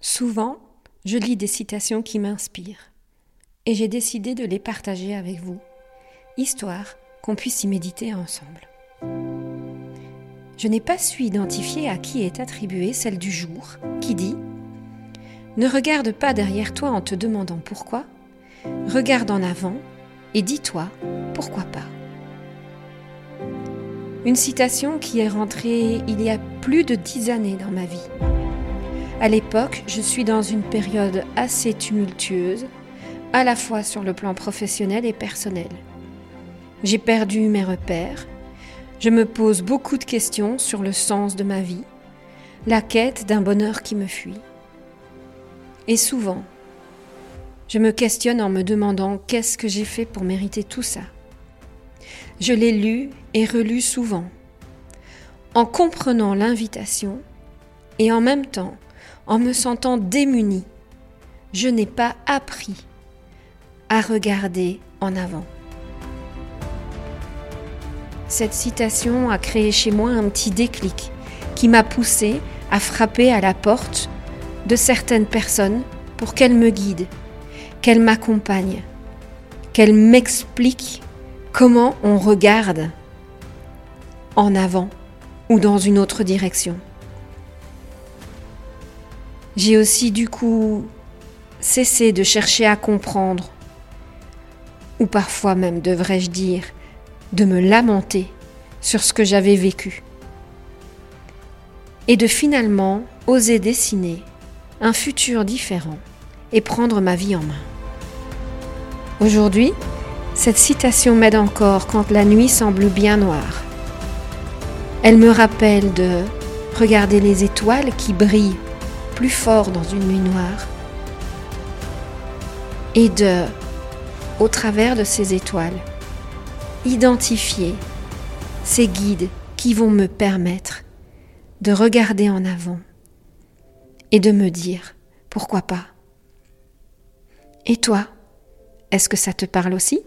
Souvent, je lis des citations qui m'inspirent et j'ai décidé de les partager avec vous, histoire qu'on puisse y méditer ensemble. Je n'ai pas su identifier à qui est attribuée celle du jour qui dit ⁇ Ne regarde pas derrière toi en te demandant pourquoi, regarde en avant et dis-toi pourquoi pas. Une citation qui est rentrée il y a plus de dix années dans ma vie. À l'époque, je suis dans une période assez tumultueuse, à la fois sur le plan professionnel et personnel. J'ai perdu mes repères, je me pose beaucoup de questions sur le sens de ma vie, la quête d'un bonheur qui me fuit. Et souvent, je me questionne en me demandant qu'est-ce que j'ai fait pour mériter tout ça. Je l'ai lu et relu souvent, en comprenant l'invitation et en même temps en me sentant démunie. Je n'ai pas appris à regarder en avant. Cette citation a créé chez moi un petit déclic qui m'a poussé à frapper à la porte de certaines personnes pour qu'elles me guident qu'elle m'accompagne, qu'elle m'explique comment on regarde en avant ou dans une autre direction. J'ai aussi du coup cessé de chercher à comprendre, ou parfois même devrais-je dire, de me lamenter sur ce que j'avais vécu, et de finalement oser dessiner un futur différent et prendre ma vie en main. Aujourd'hui, cette citation m'aide encore quand la nuit semble bien noire. Elle me rappelle de regarder les étoiles qui brillent plus fort dans une nuit noire et de, au travers de ces étoiles, identifier ces guides qui vont me permettre de regarder en avant et de me dire pourquoi pas. Et toi, est-ce que ça te parle aussi?